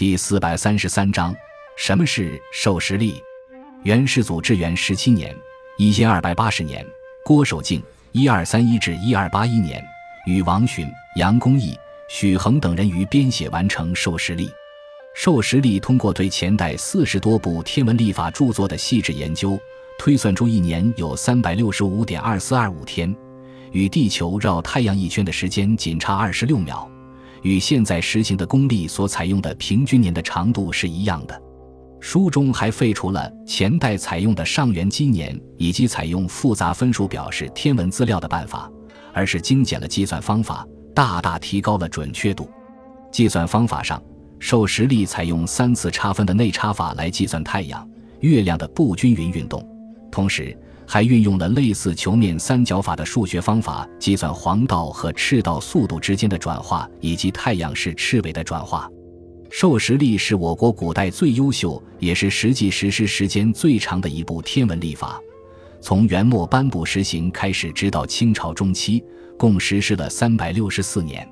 第四百三十三章：什么是授时历？元世祖至元十七年（一千二百八十年），郭守敬（一二三一至一二八一年）与王洵、杨公义、许衡等人于编写完成授时历。授时历通过对前代四十多部天文历法著作的细致研究，推算出一年有三百六十五点二四二五天，与地球绕太阳一圈的时间仅差二十六秒。与现在实行的公历所采用的平均年的长度是一样的。书中还废除了前代采用的上元纪年以及采用复杂分数表示天文资料的办法，而是精简了计算方法，大大提高了准确度。计算方法上，受时历采用三次差分的内差法来计算太阳、月亮的不均匀运动，同时。还运用了类似球面三角法的数学方法，计算黄道和赤道速度之间的转化，以及太阳是赤尾的转化。授时历是我国古代最优秀，也是实际实施时间最长的一部天文历法。从元末颁布实行开始，直到清朝中期，共实施了三百六十四年。